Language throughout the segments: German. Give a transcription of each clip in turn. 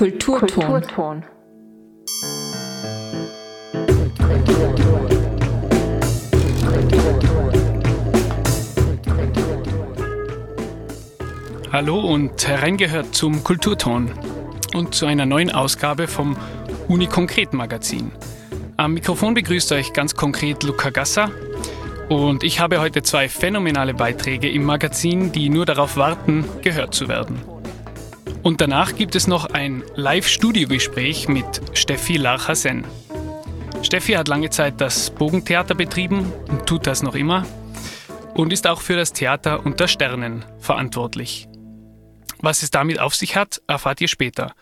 Kulturton. Kulturton. Hallo und hereingehört zum Kulturton und zu einer neuen Ausgabe vom Uni Konkret Magazin. Am Mikrofon begrüßt euch ganz konkret Luca Gassa und ich habe heute zwei phänomenale Beiträge im Magazin, die nur darauf warten, gehört zu werden. Und danach gibt es noch ein Live-Studio-Gespräch mit Steffi Larchasen. Steffi hat lange Zeit das Bogentheater betrieben und tut das noch immer und ist auch für das Theater unter Sternen verantwortlich. Was es damit auf sich hat, erfahrt ihr später.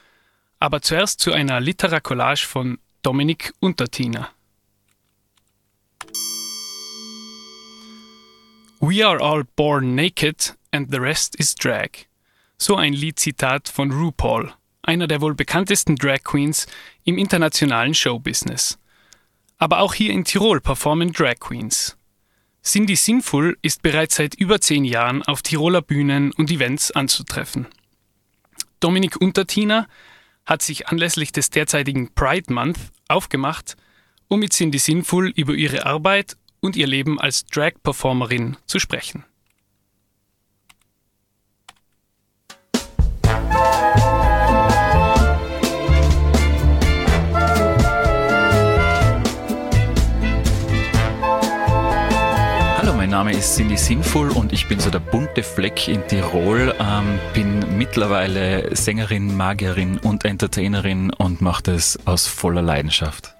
Aber zuerst zu einer Literacollage von Dominik Untertiner. We are all born naked and the rest is drag. So ein Liedzitat von RuPaul, einer der wohl bekanntesten Drag Queens im internationalen Showbusiness. Aber auch hier in Tirol performen Drag Queens. Cindy Sinful ist bereits seit über zehn Jahren auf Tiroler Bühnen und Events anzutreffen. Dominik Untertiner hat sich anlässlich des derzeitigen Pride Month aufgemacht, um mit Cindy Sinful über ihre Arbeit und ihr Leben als Drag-Performerin zu sprechen. Name ist Cindy Sinnvoll und ich bin so der bunte Fleck in Tirol. Ähm, bin mittlerweile Sängerin, Magierin und Entertainerin und mache das aus voller Leidenschaft.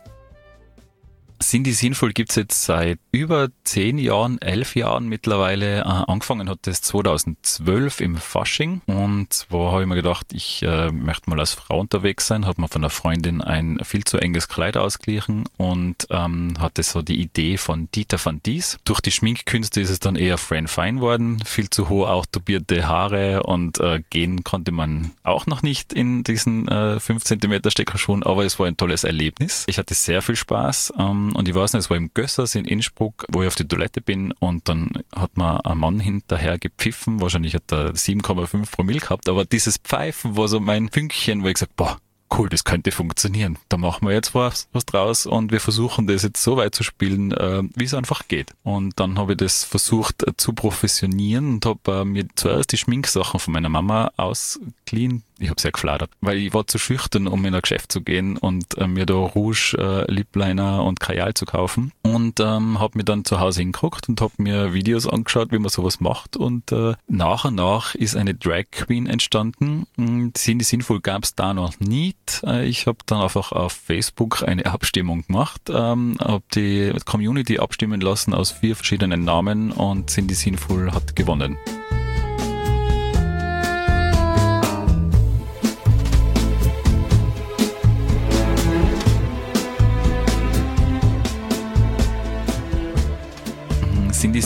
Cindy Sinnvoll gibt's jetzt seit über zehn Jahren, elf Jahren mittlerweile. Äh, angefangen hat das 2012 im Fasching und zwar habe ich mir gedacht, ich äh, möchte mal als Frau unterwegs sein, hat mir von einer Freundin ein viel zu enges Kleid ausgeglichen und ähm, hatte so die Idee von Dieter van Dies. Durch die Schminkkünste ist es dann eher Fran Fine worden, viel zu hoch autoturbierte Haare und äh, gehen konnte man auch noch nicht in diesen äh, 5 cm Steckerschuhen, aber es war ein tolles Erlebnis. Ich hatte sehr viel Spaß. Ähm, und ich weiß nicht, es war im Gössers in Innsbruck, wo ich auf die Toilette bin und dann hat mir ein Mann hinterher gepfiffen, wahrscheinlich hat er 7,5 Promille gehabt, aber dieses Pfeifen war so mein Fünkchen, wo ich gesagt, boah, cool, das könnte funktionieren. Da machen wir jetzt was, was draus und wir versuchen das jetzt so weit zu spielen, äh, wie es einfach geht. Und dann habe ich das versucht äh, zu professionieren und habe äh, mir zuerst die Schminksachen von meiner Mama ausgeliehen, ich habe sehr gefladert, weil ich war zu schüchtern, um in ein Geschäft zu gehen und äh, mir da Rouge, äh, Lipliner und Kajal zu kaufen. Und ähm, habe mir dann zu Hause hingeguckt und habe mir Videos angeschaut, wie man sowas macht. Und äh, nach und nach ist eine Drag Queen entstanden. Cindy Sinnvoll gab es da noch nicht. Äh, ich habe dann einfach auf Facebook eine Abstimmung gemacht, ähm, habe die Community abstimmen lassen aus vier verschiedenen Namen und Cindy Sinnvoll hat gewonnen.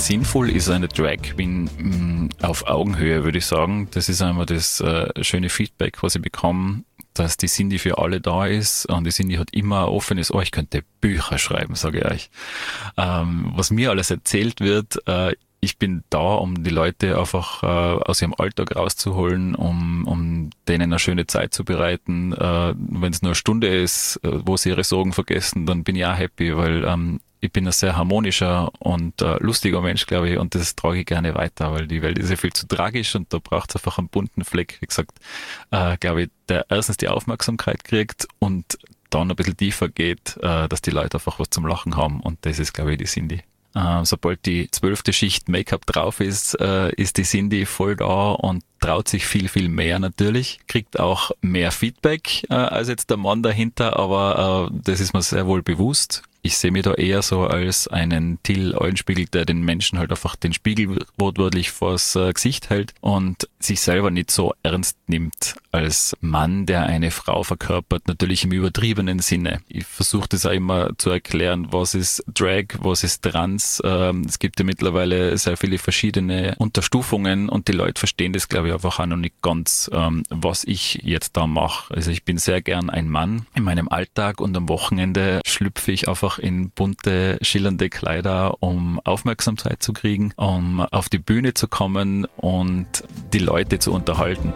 Sinnvoll ist eine Drag Queen mm, auf Augenhöhe, würde ich sagen. Das ist einmal das äh, schöne Feedback, was ich bekomme, dass die Cindy für alle da ist und die Cindy hat immer ein offenes Ohr. Ich könnte Bücher schreiben, sage ich euch. Ähm, was mir alles erzählt wird, äh, ich bin da, um die Leute einfach äh, aus ihrem Alltag rauszuholen, um, um denen eine schöne Zeit zu bereiten. Äh, Wenn es nur eine Stunde ist, äh, wo sie ihre Sorgen vergessen, dann bin ich auch happy, weil ähm, ich bin ein sehr harmonischer und äh, lustiger Mensch, glaube ich, und das trage ich gerne weiter, weil die Welt ist ja viel zu tragisch und da braucht es einfach einen bunten Fleck. Wie gesagt, äh, glaube ich, der erstens die Aufmerksamkeit kriegt und dann ein bisschen tiefer geht, äh, dass die Leute einfach was zum Lachen haben und das ist, glaube ich, die Cindy. Äh, sobald die zwölfte Schicht Make-up drauf ist, äh, ist die Cindy voll da und traut sich viel, viel mehr natürlich, kriegt auch mehr Feedback äh, als jetzt der Mann dahinter, aber äh, das ist mir sehr wohl bewusst ich sehe mich da eher so als einen Till Eulenspiegel, der den Menschen halt einfach den Spiegel wortwörtlich vors äh, Gesicht hält. Und sich selber nicht so ernst nimmt als Mann, der eine Frau verkörpert, natürlich im übertriebenen Sinne. Ich versuche das auch immer zu erklären, was ist Drag, was ist Trans. Ähm, es gibt ja mittlerweile sehr viele verschiedene Unterstufungen und die Leute verstehen das, glaube ich, einfach auch noch nicht ganz, ähm, was ich jetzt da mache. Also ich bin sehr gern ein Mann in meinem Alltag und am Wochenende schlüpfe ich einfach in bunte, schillernde Kleider, um Aufmerksamkeit zu kriegen, um auf die Bühne zu kommen und die Leute zu unterhalten.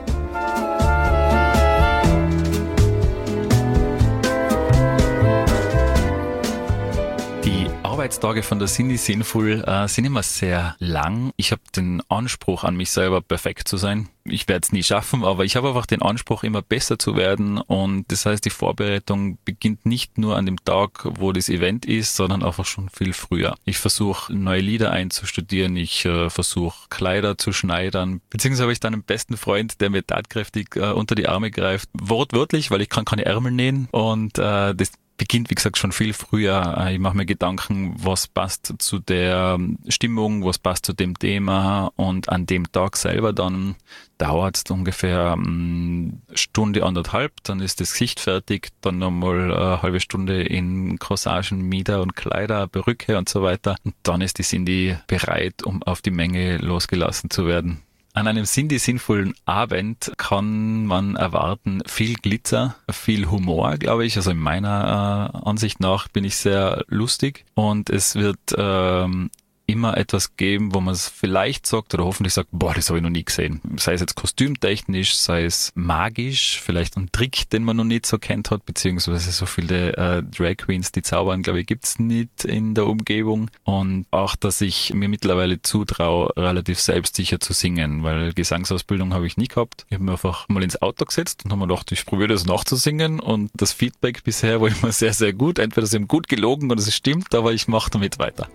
Arbeitstage von der Cindy Sinnful äh, sind immer sehr lang. Ich habe den Anspruch an mich selber, perfekt zu sein. Ich werde es nie schaffen, aber ich habe einfach den Anspruch, immer besser zu werden. Und das heißt, die Vorbereitung beginnt nicht nur an dem Tag, wo das Event ist, sondern einfach schon viel früher. Ich versuche neue Lieder einzustudieren, ich äh, versuche Kleider zu schneidern. Beziehungsweise habe ich dann einen besten Freund, der mir tatkräftig äh, unter die Arme greift. Wortwörtlich, weil ich kann keine Ärmel nähen. Und äh, das beginnt, wie gesagt, schon viel früher. Äh, ich mache mir Gedanken, was passt zu der Stimmung, was passt zu dem Thema und an dem Tag selber dann dauert es ungefähr eine mm, Stunde, anderthalb, dann ist das Gesicht fertig, dann nochmal eine halbe Stunde in Corsagen, Mieder und Kleider, Perücke und so weiter und dann ist die Cindy bereit, um auf die Menge losgelassen zu werden. An einem Cindy-sinnvollen Abend kann man erwarten viel Glitzer, viel Humor, glaube ich. Also in meiner äh, Ansicht nach bin ich sehr lustig und es wird ähm, immer etwas geben, wo man es vielleicht sagt oder hoffentlich sagt, boah, das habe ich noch nie gesehen. Sei es jetzt kostümtechnisch, sei es magisch, vielleicht ein Trick, den man noch nicht so kennt hat, beziehungsweise so viele äh, Drag Queens, die zaubern, glaube ich, gibt's nicht in der Umgebung. Und auch, dass ich mir mittlerweile zutraue, relativ selbstsicher zu singen, weil Gesangsausbildung habe ich nie gehabt. Ich habe mir einfach mal ins Auto gesetzt und habe mir gedacht, ich probiere das nachzusingen und das Feedback bisher war immer sehr, sehr gut. Entweder sie haben gut gelogen oder es stimmt, aber ich mache damit weiter.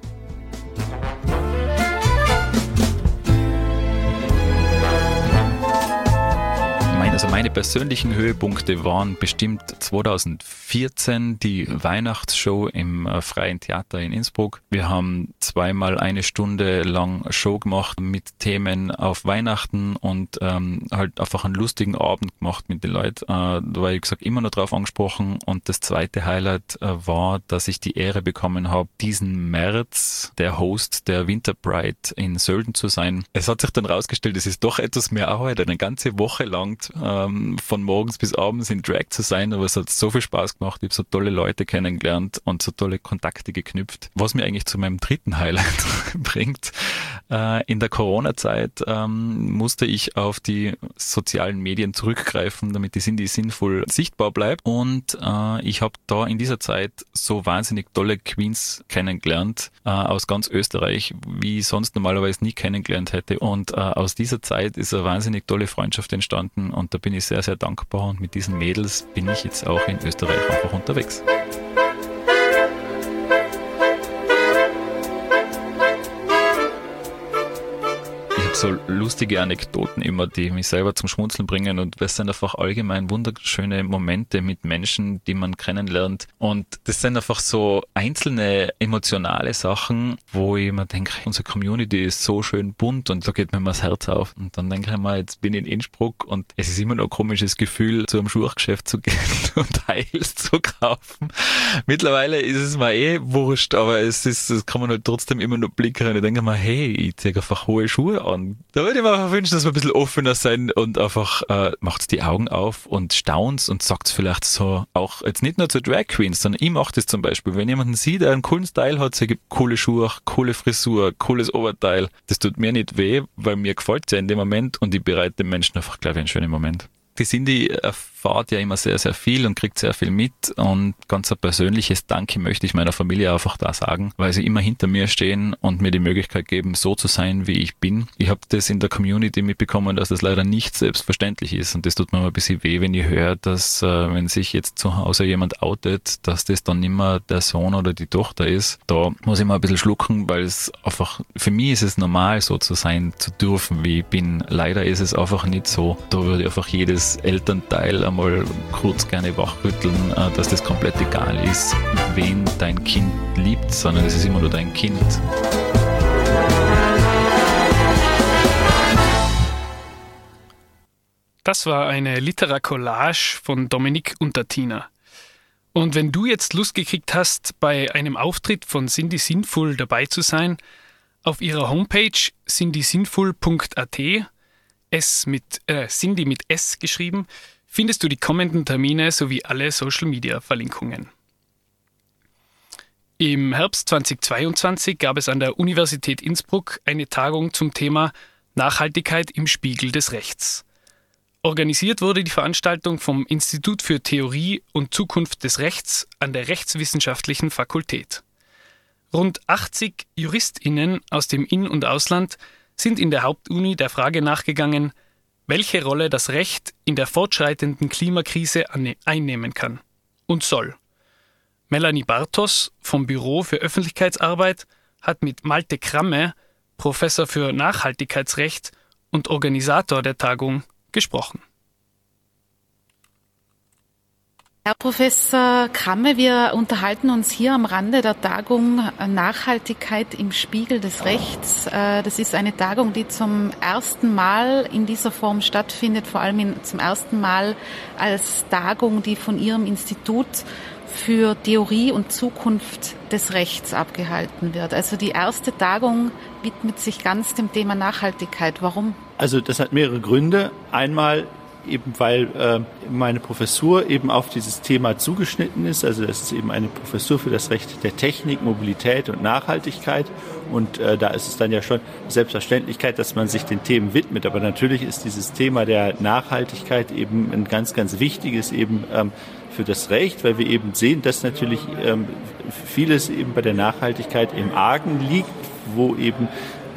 Also meine persönlichen Höhepunkte waren bestimmt 2014 die Weihnachtsshow im äh, Freien Theater in Innsbruck. Wir haben zweimal eine Stunde lang Show gemacht mit Themen auf Weihnachten und ähm, halt einfach einen lustigen Abend gemacht mit den Leuten. Äh, da war ich gesagt immer noch drauf angesprochen und das zweite Highlight äh, war, dass ich die Ehre bekommen habe, diesen März der Host der Winter Pride in Sölden zu sein. Es hat sich dann rausgestellt, es ist doch etwas mehr Arbeit, eine ganze Woche lang äh, ähm, von morgens bis abends in Drag zu sein, aber es hat so viel Spaß gemacht. Ich habe so tolle Leute kennengelernt und so tolle Kontakte geknüpft. Was mir eigentlich zu meinem dritten Highlight bringt. Äh, in der Corona-Zeit ähm, musste ich auf die sozialen Medien zurückgreifen, damit die Cindy sinnvoll sichtbar bleibt. Und äh, ich habe da in dieser Zeit so wahnsinnig tolle Queens kennengelernt äh, aus ganz Österreich, wie ich sonst normalerweise nie kennengelernt hätte. Und äh, aus dieser Zeit ist eine wahnsinnig tolle Freundschaft entstanden und da bin ich sehr, sehr dankbar. Und mit diesen Mädels bin ich jetzt auch in Österreich einfach unterwegs. So lustige Anekdoten immer, die mich selber zum Schmunzeln bringen. Und das sind einfach allgemein wunderschöne Momente mit Menschen, die man kennenlernt. Und das sind einfach so einzelne emotionale Sachen, wo ich immer denke, unsere Community ist so schön bunt und da geht mir immer das Herz auf. Und dann denke ich mir, jetzt bin ich in Innsbruck und es ist immer noch ein komisches Gefühl, zu einem Schuhgeschäft zu gehen und Heils zu kaufen. Mittlerweile ist es mir eh wurscht, aber es ist, das kann man halt trotzdem immer noch blicken ich denke mir, hey, ich ziehe einfach hohe Schuhe an da würde ich mir einfach wünschen, dass wir ein bisschen offener sein und einfach äh, macht die Augen auf und staunt und sagt vielleicht so, auch jetzt nicht nur zu Drag Queens, sondern ich mache das zum Beispiel. Wenn jemanden sieht, der einen coolen Style hat, so gibt coole Schuhe, coole Frisur, cooles Oberteil, das tut mir nicht weh, weil mir gefällt es ja in dem Moment und ich bereite den Menschen einfach, glaube ich, einen schönen Moment. Die Cindy erfahrt ja immer sehr, sehr viel und kriegt sehr viel mit. Und ganz ein persönliches Danke möchte ich meiner Familie einfach da sagen, weil sie immer hinter mir stehen und mir die Möglichkeit geben, so zu sein, wie ich bin. Ich habe das in der Community mitbekommen, dass das leider nicht selbstverständlich ist. Und das tut mir mal ein bisschen weh, wenn ich höre, dass äh, wenn sich jetzt zu Hause jemand outet, dass das dann immer der Sohn oder die Tochter ist. Da muss ich mal ein bisschen schlucken, weil es einfach, für mich ist es normal, so zu sein zu dürfen, wie ich bin. Leider ist es einfach nicht so. Da würde einfach jedes Elternteil einmal kurz gerne wachrütteln, äh, dass das komplett egal ist, wen dein Kind liebt, sondern es ist immer nur dein Kind. Das war eine Literacollage von Dominik Untertina. Und wenn du jetzt Lust gekriegt hast, bei einem Auftritt von Cindy Sinnvoll dabei zu sein, auf ihrer Homepage cindysinnvoll.at, S mit, äh, Cindy mit S geschrieben, findest du die kommenden Termine sowie alle Social-Media-Verlinkungen. Im Herbst 2022 gab es an der Universität Innsbruck eine Tagung zum Thema Nachhaltigkeit im Spiegel des Rechts. Organisiert wurde die Veranstaltung vom Institut für Theorie und Zukunft des Rechts an der Rechtswissenschaftlichen Fakultät. Rund 80 JuristInnen aus dem In- und Ausland sind in der Hauptuni der Frage nachgegangen, welche Rolle das Recht in der fortschreitenden Klimakrise einnehmen kann und soll. Melanie Bartos vom Büro für Öffentlichkeitsarbeit hat mit Malte Kramme, Professor für Nachhaltigkeitsrecht und Organisator der Tagung, gesprochen. Herr Professor Kramme, wir unterhalten uns hier am Rande der Tagung Nachhaltigkeit im Spiegel des Rechts. Äh, das ist eine Tagung, die zum ersten Mal in dieser Form stattfindet, vor allem zum ersten Mal als Tagung, die von Ihrem Institut für Theorie und Zukunft des Rechts abgehalten wird. Also die erste Tagung widmet sich ganz dem Thema Nachhaltigkeit. Warum? Also das hat mehrere Gründe. Einmal eben weil äh, meine Professur eben auf dieses Thema zugeschnitten ist. Also das ist eben eine Professur für das Recht der Technik, Mobilität und Nachhaltigkeit. Und äh, da ist es dann ja schon Selbstverständlichkeit, dass man sich den Themen widmet. Aber natürlich ist dieses Thema der Nachhaltigkeit eben ein ganz, ganz wichtiges eben ähm, für das Recht, weil wir eben sehen, dass natürlich ähm, vieles eben bei der Nachhaltigkeit im Argen liegt, wo eben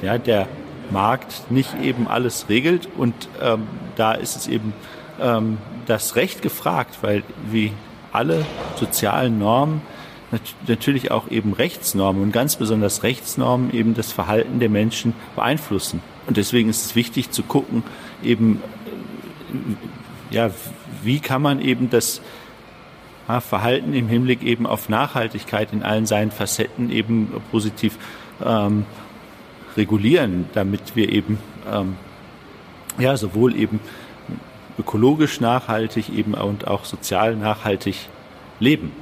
ja, der Markt nicht eben alles regelt. Und ähm, da ist es eben ähm, das Recht gefragt, weil wie alle sozialen Normen nat natürlich auch eben Rechtsnormen und ganz besonders Rechtsnormen eben das Verhalten der Menschen beeinflussen. Und deswegen ist es wichtig zu gucken, eben ja, wie kann man eben das Verhalten im Hinblick eben auf Nachhaltigkeit in allen seinen Facetten eben positiv ähm, regulieren, damit wir eben ähm, ja sowohl eben ökologisch nachhaltig eben und auch sozial nachhaltig leben.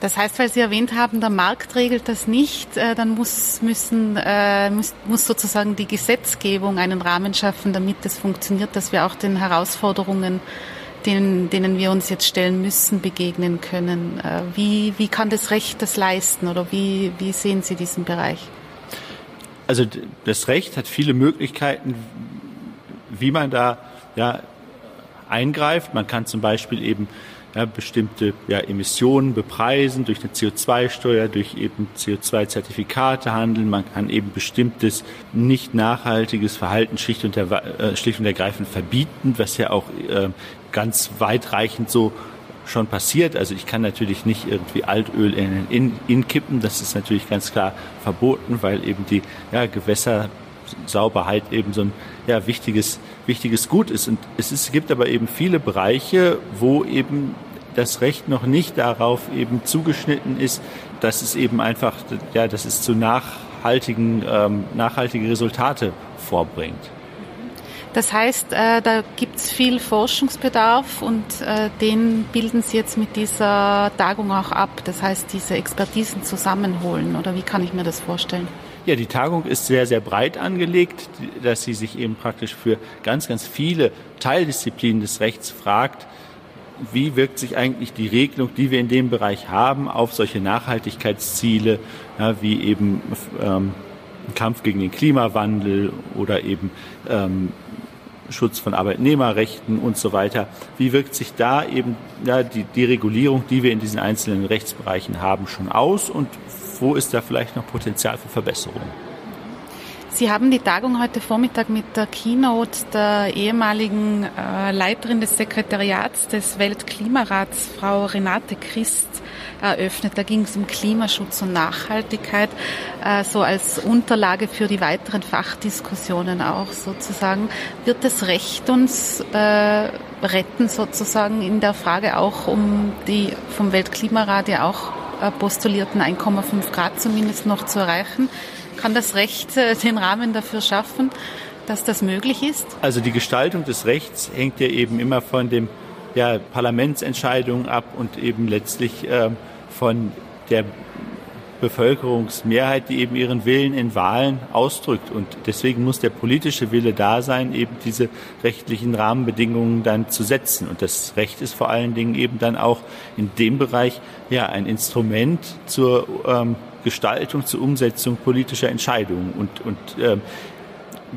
Das heißt, weil Sie erwähnt haben, der Markt regelt das nicht, äh, dann muss, müssen, äh, muss, sozusagen die Gesetzgebung einen Rahmen schaffen, damit es funktioniert, dass wir auch den Herausforderungen, denen, denen wir uns jetzt stellen müssen, begegnen können. Äh, wie, wie kann das Recht das leisten oder wie, wie sehen Sie diesen Bereich? Also das Recht hat viele Möglichkeiten, wie man da ja, eingreift. Man kann zum Beispiel eben ja, bestimmte ja, Emissionen bepreisen durch eine CO2-Steuer, durch eben CO2-Zertifikate handeln. Man kann eben bestimmtes nicht nachhaltiges Verhalten schlicht und, äh, schlicht und ergreifend verbieten, was ja auch äh, ganz weitreichend so schon passiert. Also ich kann natürlich nicht irgendwie Altöl in, in, in kippen. Das ist natürlich ganz klar verboten, weil eben die ja, Gewässersauberheit eben so ein ja, wichtiges, wichtiges Gut ist. Und es ist, gibt aber eben viele Bereiche, wo eben das Recht noch nicht darauf eben zugeschnitten ist, dass es eben einfach, ja, dass es zu nachhaltigen, ähm, nachhaltige Resultate vorbringt. Das heißt, äh, da gibt es viel Forschungsbedarf und äh, den bilden Sie jetzt mit dieser Tagung auch ab. Das heißt, diese Expertisen zusammenholen oder wie kann ich mir das vorstellen? Ja, die Tagung ist sehr, sehr breit angelegt, dass sie sich eben praktisch für ganz, ganz viele Teildisziplinen des Rechts fragt, wie wirkt sich eigentlich die Regelung, die wir in dem Bereich haben, auf solche Nachhaltigkeitsziele, ja, wie eben ähm, Kampf gegen den Klimawandel oder eben ähm, Schutz von Arbeitnehmerrechten und so weiter. Wie wirkt sich da eben ja, die, die Regulierung, die wir in diesen einzelnen Rechtsbereichen haben, schon aus und wo ist da vielleicht noch Potenzial für Verbesserungen? Sie haben die Tagung heute Vormittag mit der Keynote der ehemaligen äh, Leiterin des Sekretariats des Weltklimarats, Frau Renate Christ, eröffnet. Da ging es um Klimaschutz und Nachhaltigkeit, äh, so als Unterlage für die weiteren Fachdiskussionen auch sozusagen. Wird das Recht uns äh, retten sozusagen in der Frage auch um die vom Weltklimarat ja auch äh, postulierten 1,5 Grad zumindest noch zu erreichen? Kann das Recht äh, den Rahmen dafür schaffen, dass das möglich ist? Also die Gestaltung des Rechts hängt ja eben immer von dem ja, Parlamentsentscheidungen ab und eben letztlich äh, von der Bevölkerungsmehrheit, die eben ihren Willen in Wahlen ausdrückt. Und deswegen muss der politische Wille da sein, eben diese rechtlichen Rahmenbedingungen dann zu setzen. Und das Recht ist vor allen Dingen eben dann auch in dem Bereich ja ein Instrument zur ähm, Gestaltung, zur Umsetzung politischer Entscheidungen. Und, und ähm,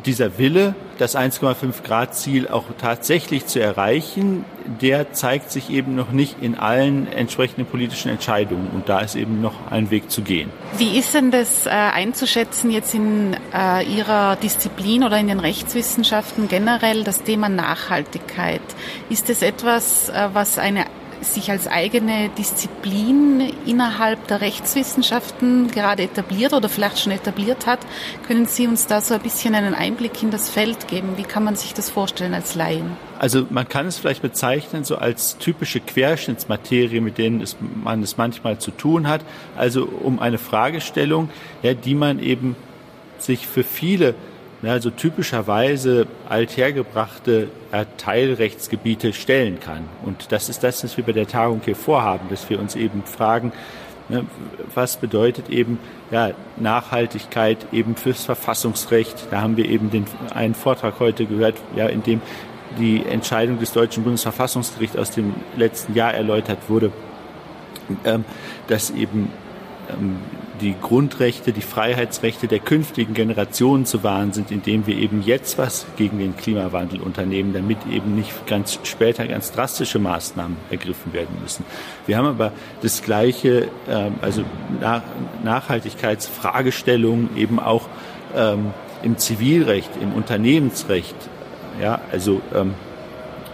dieser Wille, das 1,5 Grad Ziel auch tatsächlich zu erreichen, der zeigt sich eben noch nicht in allen entsprechenden politischen Entscheidungen. Und da ist eben noch ein Weg zu gehen. Wie ist denn das äh, einzuschätzen jetzt in äh, Ihrer Disziplin oder in den Rechtswissenschaften generell, das Thema Nachhaltigkeit? Ist es etwas, äh, was eine sich als eigene Disziplin innerhalb der Rechtswissenschaften gerade etabliert oder vielleicht schon etabliert hat. Können Sie uns da so ein bisschen einen Einblick in das Feld geben? Wie kann man sich das vorstellen als Laien? Also man kann es vielleicht bezeichnen so als typische Querschnittsmaterie, mit denen es, man es manchmal zu tun hat. Also um eine Fragestellung, ja, die man eben sich für viele also typischerweise althergebrachte Teilrechtsgebiete stellen kann. Und das ist das, was wir bei der Tagung hier vorhaben, dass wir uns eben fragen, ne, was bedeutet eben ja, Nachhaltigkeit eben fürs Verfassungsrecht. Da haben wir eben den, einen Vortrag heute gehört, ja, in dem die Entscheidung des deutschen Bundesverfassungsgerichts aus dem letzten Jahr erläutert wurde, ähm, dass eben ähm, die Grundrechte, die Freiheitsrechte der künftigen Generationen zu wahren sind, indem wir eben jetzt was gegen den Klimawandel unternehmen, damit eben nicht ganz später ganz drastische Maßnahmen ergriffen werden müssen. Wir haben aber das gleiche, ähm, also Nachhaltigkeitsfragestellungen eben auch ähm, im Zivilrecht, im Unternehmensrecht. Ja, also ähm,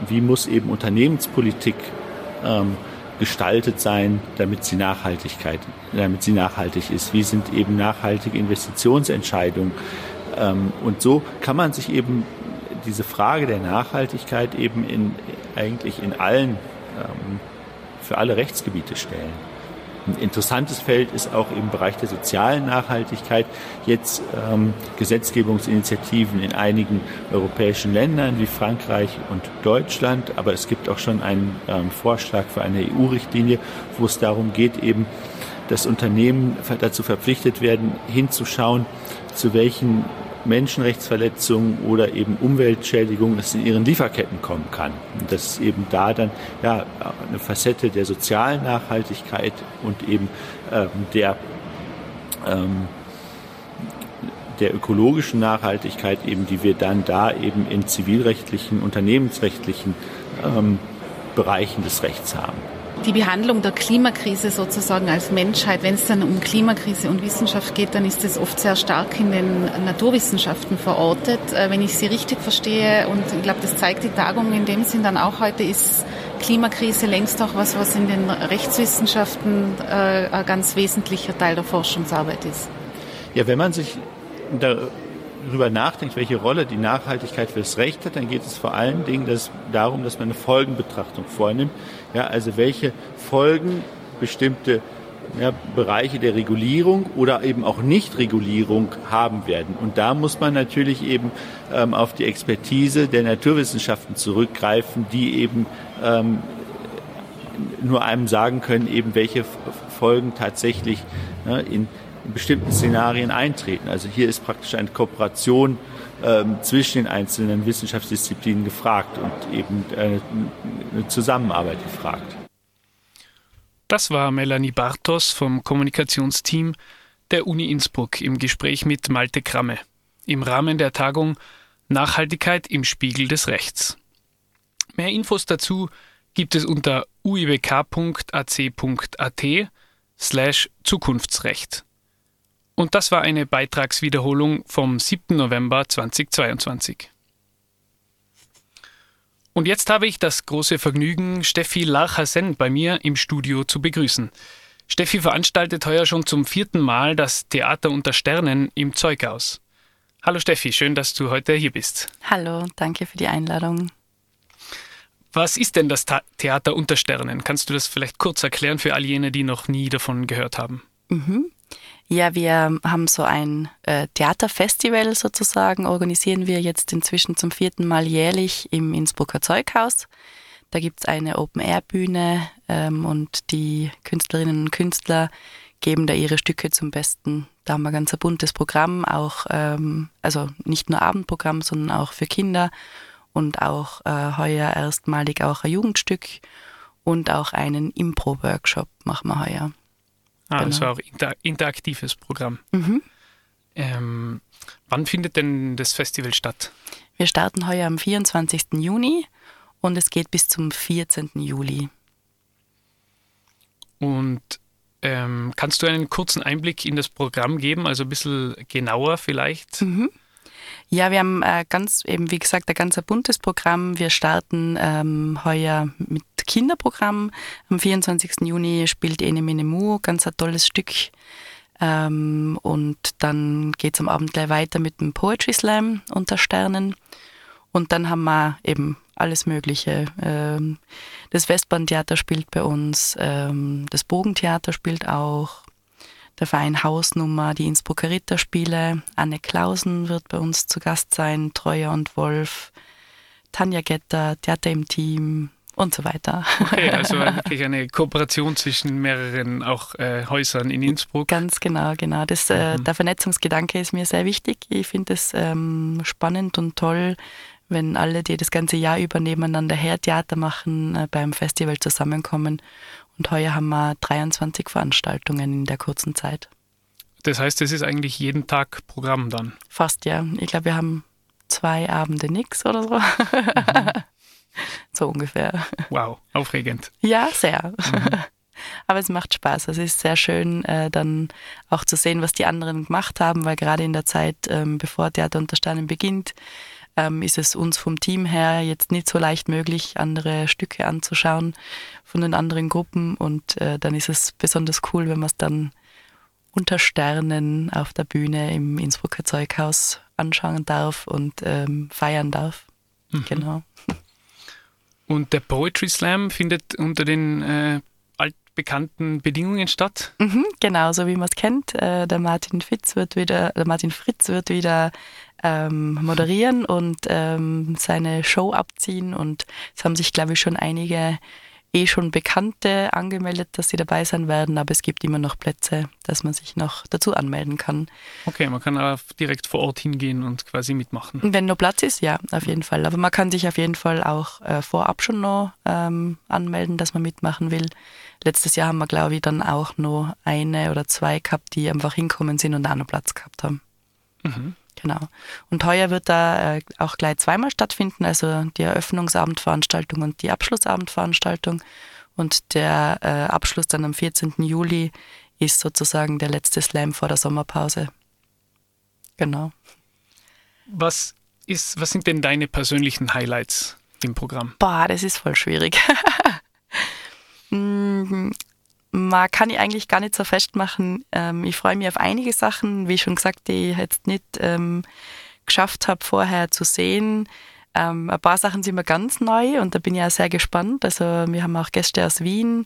wie muss eben Unternehmenspolitik gestaltet sein, damit sie Nachhaltigkeit, damit sie nachhaltig ist? Wie sind eben nachhaltige Investitionsentscheidungen? Ähm, und so kann man sich eben diese Frage der Nachhaltigkeit eben in, eigentlich in allen, ähm, für alle Rechtsgebiete stellen. Ein interessantes Feld ist auch im Bereich der sozialen Nachhaltigkeit jetzt ähm, Gesetzgebungsinitiativen in einigen europäischen Ländern wie Frankreich und Deutschland. Aber es gibt auch schon einen ähm, Vorschlag für eine EU-Richtlinie, wo es darum geht, eben, dass Unternehmen dazu verpflichtet werden, hinzuschauen, zu welchen Menschenrechtsverletzungen oder eben Umweltschädigungen es in ihren Lieferketten kommen kann. Und dass eben da dann ja eine Facette der sozialen Nachhaltigkeit und eben ähm, der ähm, der ökologischen Nachhaltigkeit eben, die wir dann da eben in zivilrechtlichen, unternehmensrechtlichen ähm, Bereichen des Rechts haben die Behandlung der Klimakrise sozusagen als Menschheit, wenn es dann um Klimakrise und Wissenschaft geht, dann ist es oft sehr stark in den Naturwissenschaften verortet. Äh, wenn ich Sie richtig verstehe, und ich glaube, das zeigt die Tagung in dem Sinn dann auch heute, ist Klimakrise längst auch was, was in den Rechtswissenschaften äh, ein ganz wesentlicher Teil der Forschungsarbeit ist. Ja, wenn man sich darüber nachdenkt, welche Rolle die Nachhaltigkeit fürs Recht hat, dann geht es vor allen Dingen das, darum, dass man eine Folgenbetrachtung vornimmt. Ja, also welche Folgen bestimmte ja, Bereiche der Regulierung oder eben auch Nichtregulierung haben werden. Und da muss man natürlich eben ähm, auf die Expertise der Naturwissenschaften zurückgreifen, die eben ähm, nur einem sagen können, eben welche Folgen tatsächlich ne, in, in bestimmten Szenarien eintreten. Also hier ist praktisch eine Kooperation ähm, zwischen den einzelnen Wissenschaftsdisziplinen gefragt und eben äh, eine Zusammenarbeit gefragt. Das war Melanie Bartos vom Kommunikationsteam der Uni Innsbruck im Gespräch mit Malte Kramme im Rahmen der Tagung Nachhaltigkeit im Spiegel des Rechts. Mehr Infos dazu gibt es unter uibk.ac.at slash Zukunftsrecht. Und das war eine Beitragswiederholung vom 7. November 2022. Und jetzt habe ich das große Vergnügen, Steffi Larchasen bei mir im Studio zu begrüßen. Steffi veranstaltet heuer schon zum vierten Mal das Theater unter Sternen im Zeughaus. Hallo Steffi, schön, dass du heute hier bist. Hallo, danke für die Einladung. Was ist denn das Theater unter Sternen? Kannst du das vielleicht kurz erklären für all jene, die noch nie davon gehört haben? Mhm. Ja, wir haben so ein äh, Theaterfestival sozusagen, organisieren wir jetzt inzwischen zum vierten Mal jährlich im Innsbrucker Zeughaus. Da gibt's eine Open-Air-Bühne ähm, und die Künstlerinnen und Künstler geben da ihre Stücke zum Besten. Da haben wir ganz ein buntes Programm, auch ähm, also nicht nur Abendprogramm, sondern auch für Kinder und auch äh, heuer erstmalig auch ein Jugendstück und auch einen Impro-Workshop machen wir heuer. Ah, genau. also auch inter interaktives Programm. Mhm. Ähm, Wann findet denn das Festival statt? Wir starten heuer am 24. Juni und es geht bis zum 14. Juli. Und ähm, kannst du einen kurzen Einblick in das Programm geben, also ein bisschen genauer vielleicht? Mhm. Ja, wir haben äh, ganz, eben wie gesagt, ein ganz buntes Programm. Wir starten ähm, heuer mit Kinderprogramm. Am 24. Juni spielt Ene Mene Mu, ganz ein tolles Stück. Ähm, und dann geht es am Abend gleich weiter mit dem Poetry Slam unter Sternen. Und dann haben wir eben alles Mögliche. Ähm, das Westbahntheater spielt bei uns, ähm, das Bogentheater spielt auch, der Verein Hausnummer, die Innsbrucker Ritterspiele, Anne Klausen wird bei uns zu Gast sein, Treuer und Wolf, Tanja Getter, Theater im Team und so weiter. Okay, also wirklich eine Kooperation zwischen mehreren auch äh, Häusern in Innsbruck. Ganz genau, genau. Das, äh, mhm. Der Vernetzungsgedanke ist mir sehr wichtig. Ich finde es ähm, spannend und toll, wenn alle, die das ganze Jahr über nebeneinander her Theater machen, äh, beim Festival zusammenkommen. Und heuer haben wir 23 Veranstaltungen in der kurzen Zeit. Das heißt, es ist eigentlich jeden Tag Programm dann? Fast, ja. Ich glaube, wir haben zwei Abende nix oder so. Mhm. so ungefähr. Wow, aufregend. Ja, sehr. Mhm. Aber es macht Spaß. Es ist sehr schön, äh, dann auch zu sehen, was die anderen gemacht haben, weil gerade in der Zeit, ähm, bevor Theater unter Sternen beginnt, ähm, ist es uns vom Team her jetzt nicht so leicht möglich, andere Stücke anzuschauen von den anderen Gruppen. Und äh, dann ist es besonders cool, wenn man es dann unter Sternen auf der Bühne im Innsbrucker Zeughaus anschauen darf und ähm, feiern darf. Mhm. Genau. Und der Poetry Slam findet unter den äh, altbekannten Bedingungen statt? Mhm, genau, so wie man es kennt. Äh, der Martin Fitz wird wieder, der Martin Fritz wird wieder ähm, moderieren und ähm, seine Show abziehen. Und es haben sich, glaube ich, schon einige eh schon Bekannte angemeldet, dass sie dabei sein werden, aber es gibt immer noch Plätze, dass man sich noch dazu anmelden kann. Okay, man kann auch direkt vor Ort hingehen und quasi mitmachen. Wenn nur Platz ist, ja, auf jeden Fall. Aber man kann sich auf jeden Fall auch äh, vorab schon noch ähm, anmelden, dass man mitmachen will. Letztes Jahr haben wir, glaube ich, dann auch noch eine oder zwei gehabt, die einfach hinkommen sind und auch noch Platz gehabt haben. Mhm. Genau. Und heuer wird da äh, auch gleich zweimal stattfinden, also die Eröffnungsabendveranstaltung und die Abschlussabendveranstaltung. Und der äh, Abschluss dann am 14. Juli ist sozusagen der letzte Slam vor der Sommerpause. Genau. Was, ist, was sind denn deine persönlichen Highlights im Programm? Boah, das ist voll schwierig. Man kann ich eigentlich gar nicht so festmachen. Ähm, ich freue mich auf einige Sachen, wie schon gesagt, die ich jetzt nicht ähm, geschafft habe, vorher zu sehen. Ähm, ein paar Sachen sind mir ganz neu und da bin ich auch sehr gespannt. Also wir haben auch Gäste aus Wien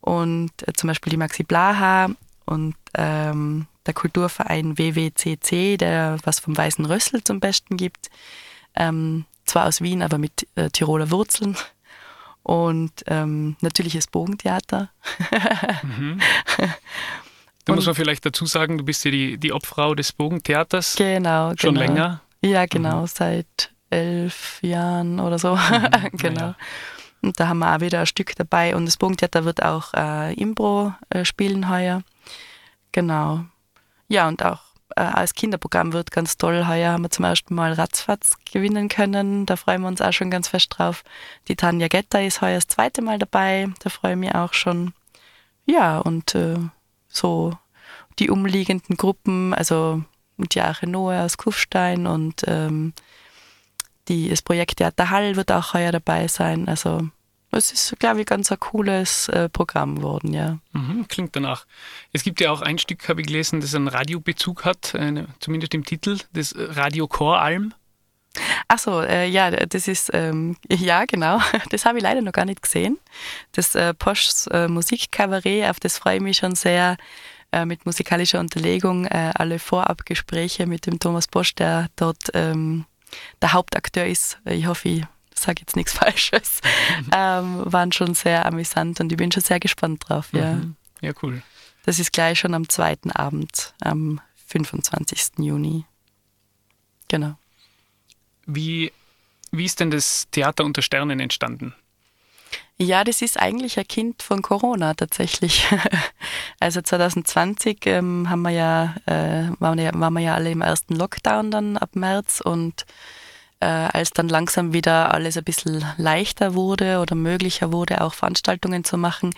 und äh, zum Beispiel die Maxi Blaha und ähm, der Kulturverein WWCC, der was vom Weißen Rössel zum Besten gibt. Ähm, zwar aus Wien, aber mit äh, Tiroler Wurzeln. Und ähm, natürlich das Bogentheater. mhm. Da muss man vielleicht dazu sagen, du bist ja die, die Obfrau des Bogentheaters. Genau, Schon genau. länger? Ja, genau, mhm. seit elf Jahren oder so. Mhm. genau. Ja. Und da haben wir auch wieder ein Stück dabei. Und das Bogentheater wird auch äh, Imbro äh, spielen heuer. Genau. Ja, und auch als Kinderprogramm wird ganz toll. Heuer haben wir zum ersten Mal Ratzfatz gewinnen können. Da freuen wir uns auch schon ganz fest drauf. Die Tanja Getter ist heuer das zweite Mal dabei. Da freue ich mich auch schon. Ja, und äh, so die umliegenden Gruppen, also Diache Noah aus Kufstein und ähm, die, das Projekt Theater Hall wird auch heuer dabei sein. Also es ist, glaube ich, ganz ein cooles äh, Programm geworden, ja. Mhm, klingt danach. Es gibt ja auch ein Stück, habe ich gelesen, das einen Radiobezug hat, äh, zumindest im Titel, das Radio Choralm. Ach so, äh, ja, das ist, ähm, ja, genau. Das habe ich leider noch gar nicht gesehen. Das äh, Poschs äh, Musikkabarett, auf das freue ich mich schon sehr äh, mit musikalischer Unterlegung. Äh, alle Vorabgespräche mit dem Thomas Posch, der dort ähm, der Hauptakteur ist. Ich hoffe, ich sage jetzt nichts Falsches, ähm, waren schon sehr amüsant und ich bin schon sehr gespannt drauf. Ja, mhm. ja cool. Das ist gleich schon am zweiten Abend, am 25. Juni. Genau. Wie, wie ist denn das Theater unter Sternen entstanden? Ja, das ist eigentlich ein Kind von Corona tatsächlich. Also 2020 ähm, haben wir ja, äh, waren, ja, waren wir ja alle im ersten Lockdown dann ab März und äh, als dann langsam wieder alles ein bisschen leichter wurde oder möglicher wurde, auch Veranstaltungen zu machen,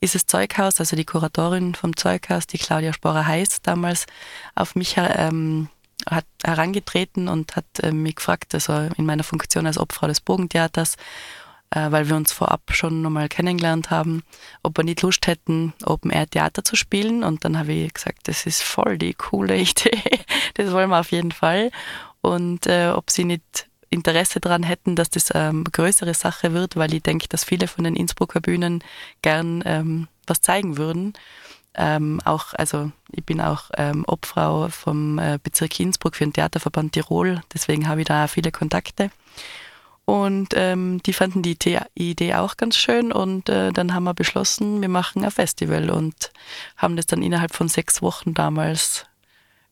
ist das Zeughaus, also die Kuratorin vom Zeughaus, die Claudia Sporer-Heiß damals, auf mich ähm, hat herangetreten und hat äh, mich gefragt, also in meiner Funktion als Obfrau des Bogentheaters, äh, weil wir uns vorab schon nochmal kennengelernt haben, ob wir nicht Lust hätten, Open Air Theater zu spielen. Und dann habe ich gesagt, das ist voll die coole Idee, das wollen wir auf jeden Fall. Und äh, ob sie nicht Interesse daran hätten, dass das ähm, eine größere Sache wird, weil ich denke, dass viele von den Innsbrucker Bühnen gern ähm, was zeigen würden. Ähm, auch, also ich bin auch ähm, Obfrau vom äh, Bezirk Innsbruck für den Theaterverband Tirol, deswegen habe ich da auch viele Kontakte. Und ähm, die fanden die Idee auch ganz schön und äh, dann haben wir beschlossen, wir machen ein Festival und haben das dann innerhalb von sechs Wochen damals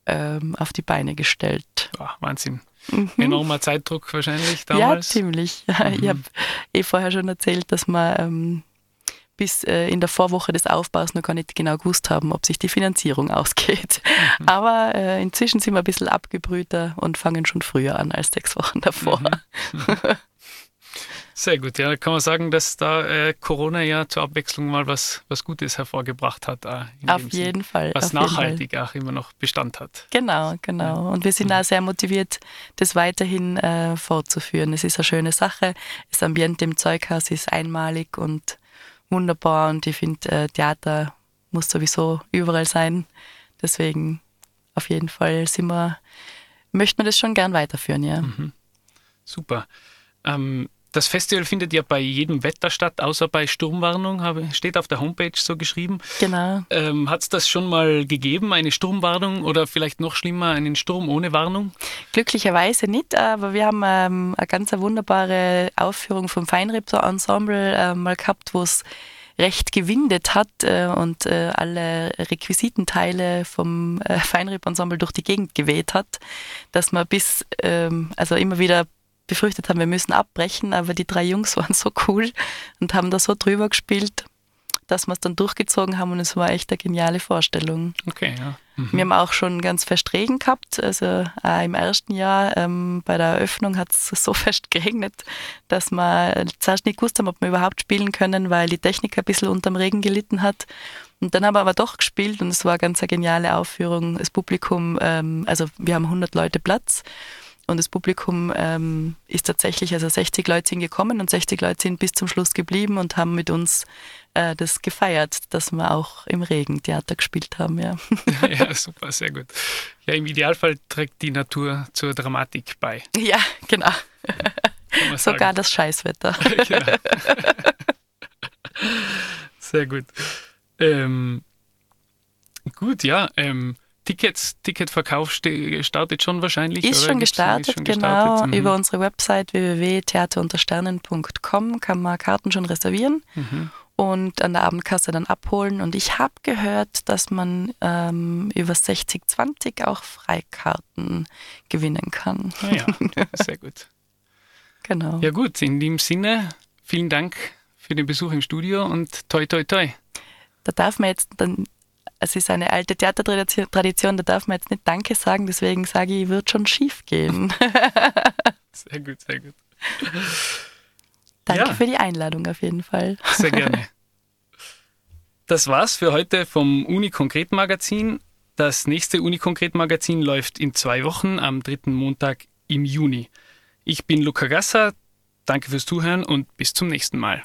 ähm, auf die Beine gestellt. Oh, Wahnsinn. Mhm. Enormer Zeitdruck wahrscheinlich damals. Ja, ziemlich. Mhm. Ich habe eh vorher schon erzählt, dass wir ähm, bis äh, in der Vorwoche des Aufbaus noch gar nicht genau gewusst haben, ob sich die Finanzierung ausgeht. Mhm. Aber äh, inzwischen sind wir ein bisschen abgebrühter und fangen schon früher an als sechs Wochen davor. Sehr gut, ja, kann man sagen, dass da äh, Corona ja zur Abwechslung mal was, was Gutes hervorgebracht hat. Äh, auf jeden Sinn, Fall. Was nachhaltig auch immer noch Bestand hat. Genau, genau. Und wir sind mhm. auch sehr motiviert, das weiterhin äh, fortzuführen. Es ist eine schöne Sache. Das Ambiente im Zeughaus ist einmalig und wunderbar und ich finde, äh, Theater muss sowieso überall sein. Deswegen auf jeden Fall sind wir, möchte man das schon gern weiterführen, ja. Mhm. Super. Ähm, das Festival findet ja bei jedem Wetter statt, außer bei Sturmwarnung, habe, steht auf der Homepage so geschrieben. Genau. Ähm, Hat es das schon mal gegeben, eine Sturmwarnung oder vielleicht noch schlimmer, einen Sturm ohne Warnung? Glücklicherweise nicht, aber wir haben ähm, eine ganz wunderbare Aufführung vom Feinripp-Ensemble äh, mal gehabt, wo es recht gewindet hat äh, und äh, alle Requisitenteile vom äh, Feinripp-Ensemble durch die Gegend geweht hat, dass man bis, ähm, also immer wieder befürchtet haben, wir müssen abbrechen, aber die drei Jungs waren so cool und haben da so drüber gespielt, dass wir es dann durchgezogen haben und es war echt eine geniale Vorstellung. Okay, ja. Mhm. Wir haben auch schon ganz fest Regen gehabt. Also äh, im ersten Jahr ähm, bei der Eröffnung hat es so fest geregnet, dass wir zuerst nicht gewusst haben, ob wir überhaupt spielen können, weil die Technik ein bisschen unterm Regen gelitten hat. Und dann haben wir aber doch gespielt und es war ganz eine geniale Aufführung. Das Publikum, ähm, also wir haben 100 Leute Platz und das Publikum ähm, ist tatsächlich, also 60 Leute sind gekommen und 60 Leute sind bis zum Schluss geblieben und haben mit uns äh, das gefeiert, dass wir auch im Regen Theater gespielt haben. Ja. ja, super, sehr gut. Ja, im Idealfall trägt die Natur zur Dramatik bei. Ja, genau. Sogar das Scheißwetter. ja. Sehr gut. Ähm, gut, ja. Ähm, Tickets, Ticketverkauf startet schon wahrscheinlich? Ist, schon gestartet, ist schon genau. Gestartet? Mhm. Über unsere Website www.theateruntersternen.com kann man Karten schon reservieren mhm. und an der Abendkasse dann abholen. Und ich habe gehört, dass man ähm, über 6020 auch Freikarten gewinnen kann. Ah ja, sehr gut. genau. Ja gut, in dem Sinne, vielen Dank für den Besuch im Studio und toi toi toi. Da darf man jetzt dann es ist eine alte Theatertradition, da darf man jetzt nicht Danke sagen, deswegen sage ich, wird schon schief gehen. sehr gut, sehr gut. Danke ja. für die Einladung auf jeden Fall. Sehr gerne. Das war's für heute vom Uni Konkret Magazin. Das nächste Uni Konkret Magazin läuft in zwei Wochen am dritten Montag im Juni. Ich bin Luca Gasser. Danke fürs Zuhören und bis zum nächsten Mal.